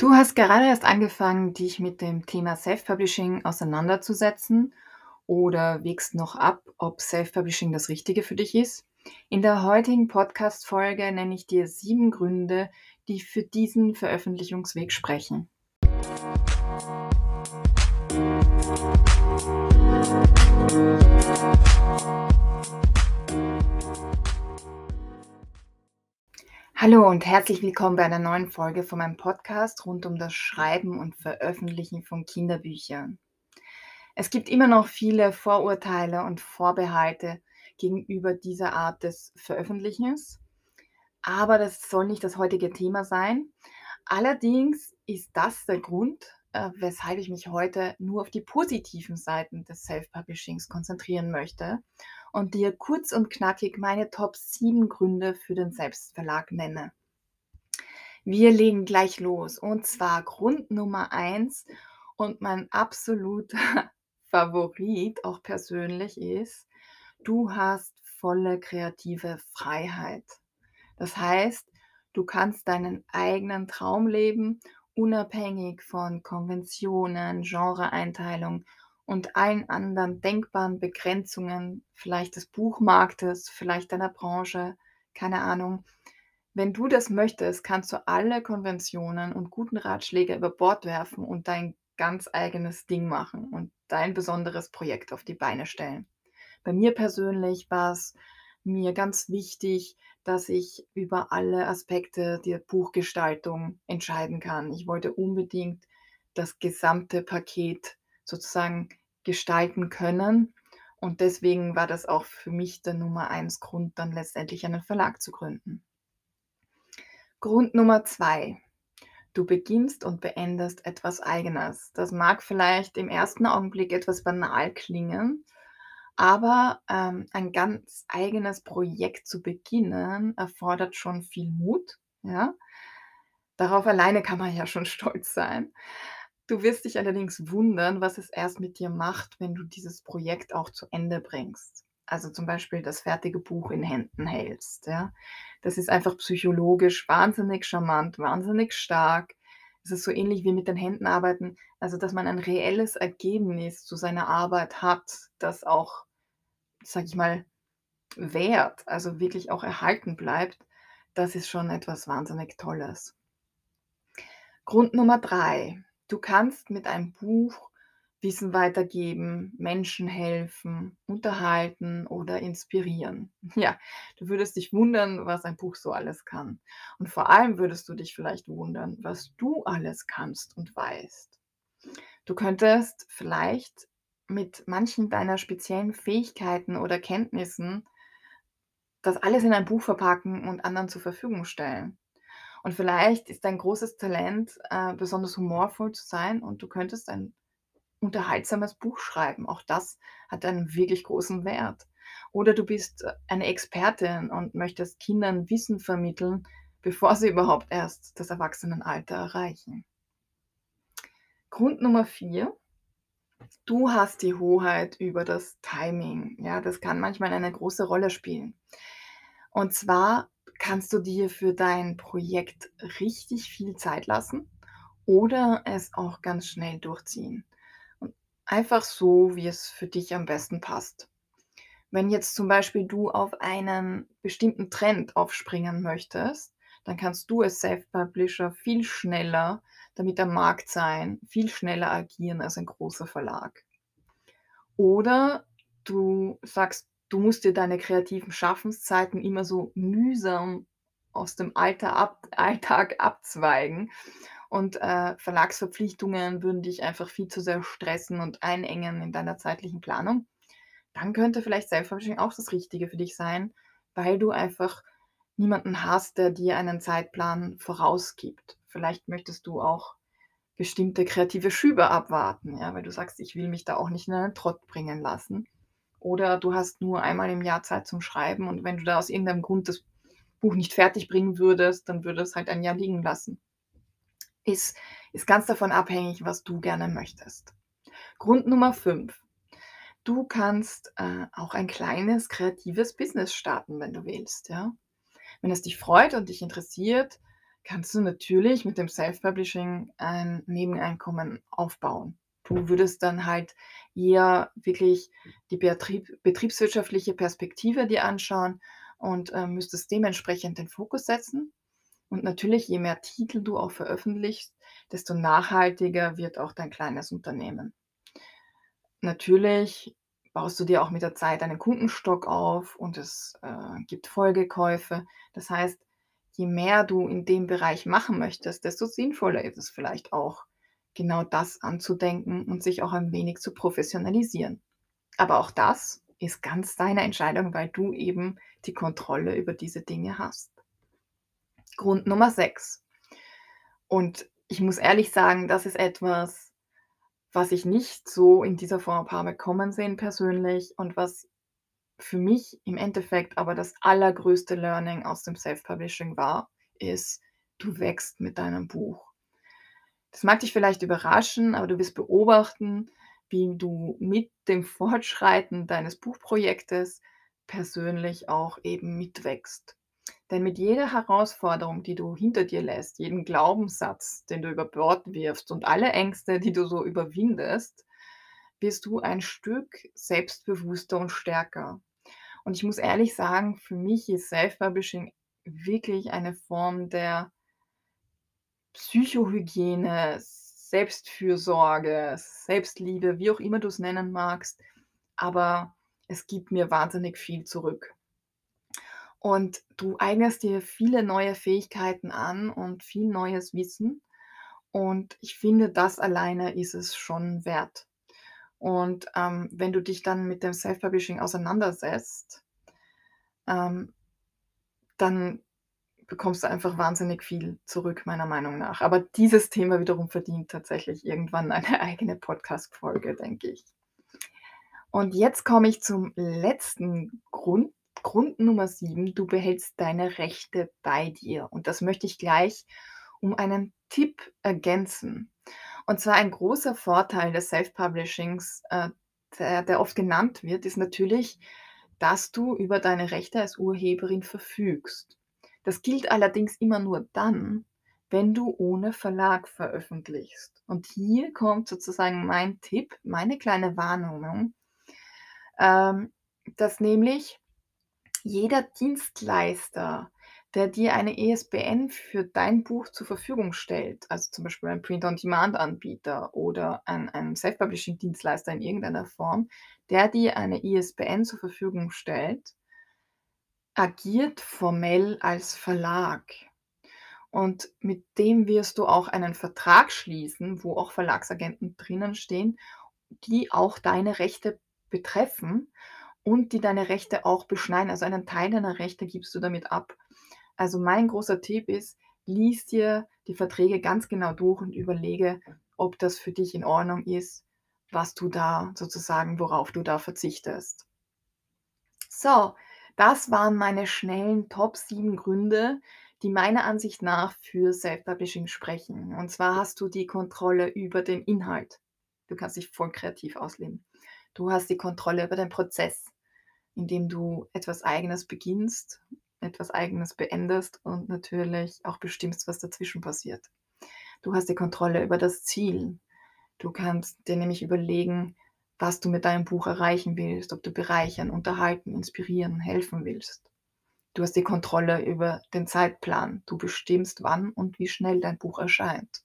Du hast gerade erst angefangen, dich mit dem Thema Self-Publishing auseinanderzusetzen oder wägst noch ab, ob Self-Publishing das Richtige für dich ist. In der heutigen Podcast-Folge nenne ich dir sieben Gründe, die für diesen Veröffentlichungsweg sprechen. Hallo und herzlich willkommen bei einer neuen Folge von meinem Podcast rund um das Schreiben und Veröffentlichen von Kinderbüchern. Es gibt immer noch viele Vorurteile und Vorbehalte gegenüber dieser Art des Veröffentlichens, aber das soll nicht das heutige Thema sein. Allerdings ist das der Grund, äh, weshalb ich mich heute nur auf die positiven Seiten des Self-Publishings konzentrieren möchte und dir kurz und knackig meine Top 7 Gründe für den Selbstverlag nenne. Wir legen gleich los. Und zwar Grund Nummer 1 und mein absoluter Favorit, auch persönlich, ist, du hast volle kreative Freiheit. Das heißt, du kannst deinen eigenen Traum leben, unabhängig von Konventionen, Genreeinteilung und allen anderen denkbaren Begrenzungen, vielleicht des Buchmarktes, vielleicht deiner Branche, keine Ahnung. Wenn du das möchtest, kannst du alle Konventionen und guten Ratschläge über Bord werfen und dein ganz eigenes Ding machen und dein besonderes Projekt auf die Beine stellen. Bei mir persönlich war es mir ganz wichtig, dass ich über alle Aspekte der Buchgestaltung entscheiden kann. Ich wollte unbedingt das gesamte Paket sozusagen gestalten können. Und deswegen war das auch für mich der Nummer eins Grund, dann letztendlich einen Verlag zu gründen. Grund Nummer zwei. Du beginnst und beendest etwas Eigenes. Das mag vielleicht im ersten Augenblick etwas banal klingen, aber ähm, ein ganz eigenes Projekt zu beginnen erfordert schon viel Mut. Ja? Darauf alleine kann man ja schon stolz sein. Du wirst dich allerdings wundern, was es erst mit dir macht, wenn du dieses Projekt auch zu Ende bringst. Also zum Beispiel das fertige Buch in Händen hältst. Ja? Das ist einfach psychologisch wahnsinnig charmant, wahnsinnig stark. Es ist so ähnlich wie mit den Händen arbeiten, also dass man ein reelles Ergebnis zu seiner Arbeit hat, das auch, sag ich mal, wert, also wirklich auch erhalten bleibt. Das ist schon etwas wahnsinnig Tolles. Grund Nummer drei. Du kannst mit einem Buch Wissen weitergeben, Menschen helfen, unterhalten oder inspirieren. Ja, du würdest dich wundern, was ein Buch so alles kann. Und vor allem würdest du dich vielleicht wundern, was du alles kannst und weißt. Du könntest vielleicht mit manchen deiner speziellen Fähigkeiten oder Kenntnissen das alles in ein Buch verpacken und anderen zur Verfügung stellen. Und vielleicht ist dein großes Talent, äh, besonders humorvoll zu sein und du könntest ein unterhaltsames Buch schreiben. Auch das hat einen wirklich großen Wert. Oder du bist äh, eine Expertin und möchtest Kindern Wissen vermitteln, bevor sie überhaupt erst das Erwachsenenalter erreichen. Grund Nummer vier. Du hast die Hoheit über das Timing. Ja, das kann manchmal eine große Rolle spielen. Und zwar kannst du dir für dein Projekt richtig viel Zeit lassen oder es auch ganz schnell durchziehen. Einfach so, wie es für dich am besten passt. Wenn jetzt zum Beispiel du auf einen bestimmten Trend aufspringen möchtest, dann kannst du als Self-Publisher viel schneller damit am Markt sein, viel schneller agieren als ein großer Verlag. Oder du sagst, du musst dir deine kreativen Schaffenszeiten immer so mühsam aus dem ab, Alltag abzweigen. Und äh, Verlagsverpflichtungen würden dich einfach viel zu sehr stressen und einengen in deiner zeitlichen Planung. Dann könnte vielleicht Selbstverpflichtung auch das Richtige für dich sein, weil du einfach niemanden hast, der dir einen Zeitplan vorausgibt. Vielleicht möchtest du auch bestimmte kreative Schübe abwarten, ja, weil du sagst, ich will mich da auch nicht in einen Trott bringen lassen. Oder du hast nur einmal im Jahr Zeit zum Schreiben und wenn du da aus irgendeinem Grund das Buch nicht fertig bringen würdest, dann würde es halt ein Jahr liegen lassen. Ist, ist ganz davon abhängig, was du gerne möchtest. Grund Nummer 5. Du kannst äh, auch ein kleines kreatives Business starten, wenn du willst. Ja? Wenn es dich freut und dich interessiert, kannst du natürlich mit dem Self-Publishing ein Nebeneinkommen aufbauen. Du würdest dann halt eher wirklich die Betrieb betriebswirtschaftliche Perspektive dir anschauen und, äh, müsstest dementsprechend den Fokus setzen. Und natürlich, je mehr Titel du auch veröffentlichst, desto nachhaltiger wird auch dein kleines Unternehmen. Natürlich baust du dir auch mit der Zeit einen Kundenstock auf und es, äh, gibt Folgekäufe. Das heißt, je mehr du in dem Bereich machen möchtest, desto sinnvoller ist es vielleicht auch, genau das anzudenken und sich auch ein wenig zu professionalisieren. Aber auch das ist ganz deine Entscheidung, weil du eben die Kontrolle über diese Dinge hast. Grund Nummer 6. Und ich muss ehrlich sagen, das ist etwas, was ich nicht so in dieser Form habe kommen sehen persönlich und was für mich im Endeffekt aber das allergrößte Learning aus dem Self-Publishing war, ist, du wächst mit deinem Buch. Das mag dich vielleicht überraschen, aber du wirst beobachten, wie du mit dem Fortschreiten deines Buchprojektes persönlich auch eben mitwächst. Denn mit jeder Herausforderung, die du hinter dir lässt, jeden Glaubenssatz, den du über Bord wirfst und alle Ängste, die du so überwindest, wirst du ein Stück selbstbewusster und stärker. Und ich muss ehrlich sagen, für mich ist Self-Publishing wirklich eine Form der Psychohygiene, Selbstfürsorge, Selbstliebe, wie auch immer du es nennen magst, aber es gibt mir wahnsinnig viel zurück. Und du eignest dir viele neue Fähigkeiten an und viel neues Wissen. Und ich finde, das alleine ist es schon wert. Und ähm, wenn du dich dann mit dem Self-Publishing auseinandersetzt, ähm, dann bekommst du einfach wahnsinnig viel zurück, meiner Meinung nach. Aber dieses Thema wiederum verdient tatsächlich irgendwann eine eigene Podcast-Folge, denke ich. Und jetzt komme ich zum letzten Grund, Grund Nummer sieben. Du behältst deine Rechte bei dir. Und das möchte ich gleich um einen Tipp ergänzen. Und zwar ein großer Vorteil des Self-Publishings, äh, der, der oft genannt wird, ist natürlich, dass du über deine Rechte als Urheberin verfügst. Das gilt allerdings immer nur dann, wenn du ohne Verlag veröffentlichst. Und hier kommt sozusagen mein Tipp, meine kleine Warnung, ähm, dass nämlich jeder Dienstleister, der dir eine ESBN für dein Buch zur Verfügung stellt, also zum Beispiel ein Print-on-Demand-Anbieter oder ein, ein Self-Publishing-Dienstleister in irgendeiner Form, der dir eine ISBN zur Verfügung stellt, agiert formell als Verlag. Und mit dem wirst du auch einen Vertrag schließen, wo auch Verlagsagenten drinnen stehen, die auch deine Rechte betreffen und die deine Rechte auch beschneiden. Also einen Teil deiner Rechte gibst du damit ab. Also mein großer Tipp ist, lies dir die Verträge ganz genau durch und überlege, ob das für dich in Ordnung ist, was du da sozusagen, worauf du da verzichtest. So, das waren meine schnellen Top 7 Gründe, die meiner Ansicht nach für Self-Publishing sprechen. Und zwar hast du die Kontrolle über den Inhalt. Du kannst dich voll kreativ ausleben. Du hast die Kontrolle über den Prozess, indem du etwas Eigenes beginnst, etwas Eigenes beendest und natürlich auch bestimmst, was dazwischen passiert. Du hast die Kontrolle über das Ziel. Du kannst dir nämlich überlegen, was du mit deinem Buch erreichen willst, ob du bereichern, unterhalten, inspirieren, helfen willst. Du hast die Kontrolle über den Zeitplan. Du bestimmst, wann und wie schnell dein Buch erscheint.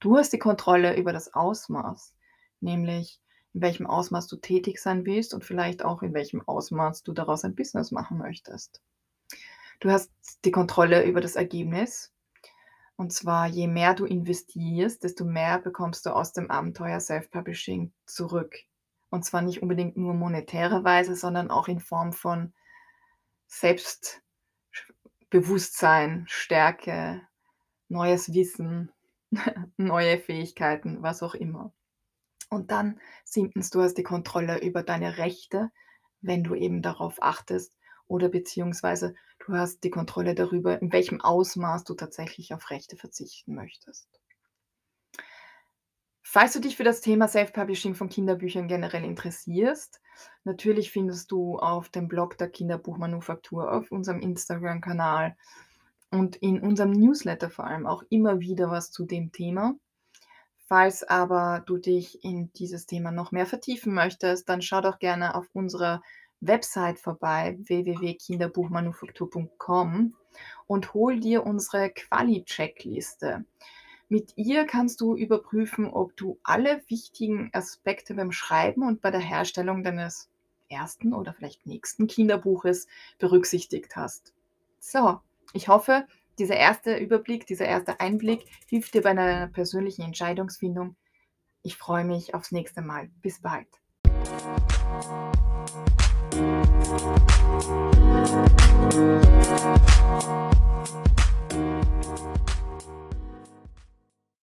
Du hast die Kontrolle über das Ausmaß, nämlich in welchem Ausmaß du tätig sein willst und vielleicht auch in welchem Ausmaß du daraus ein Business machen möchtest. Du hast die Kontrolle über das Ergebnis. Und zwar, je mehr du investierst, desto mehr bekommst du aus dem Abenteuer Self-Publishing zurück. Und zwar nicht unbedingt nur monetärerweise, sondern auch in Form von Selbstbewusstsein, Stärke, neues Wissen, neue Fähigkeiten, was auch immer. Und dann siebtens, du hast die Kontrolle über deine Rechte, wenn du eben darauf achtest oder beziehungsweise du hast die Kontrolle darüber, in welchem Ausmaß du tatsächlich auf Rechte verzichten möchtest. Falls du dich für das Thema Self-Publishing von Kinderbüchern generell interessierst, natürlich findest du auf dem Blog der Kinderbuchmanufaktur, auf unserem Instagram-Kanal und in unserem Newsletter vor allem auch immer wieder was zu dem Thema. Falls aber du dich in dieses Thema noch mehr vertiefen möchtest, dann schau doch gerne auf unserer Website vorbei, www.kinderbuchmanufaktur.com und hol dir unsere Quali-Checkliste. Mit ihr kannst du überprüfen, ob du alle wichtigen Aspekte beim Schreiben und bei der Herstellung deines ersten oder vielleicht nächsten Kinderbuches berücksichtigt hast. So, ich hoffe, dieser erste Überblick, dieser erste Einblick hilft dir bei einer persönlichen Entscheidungsfindung. Ich freue mich aufs nächste Mal. Bis bald. We'll be right.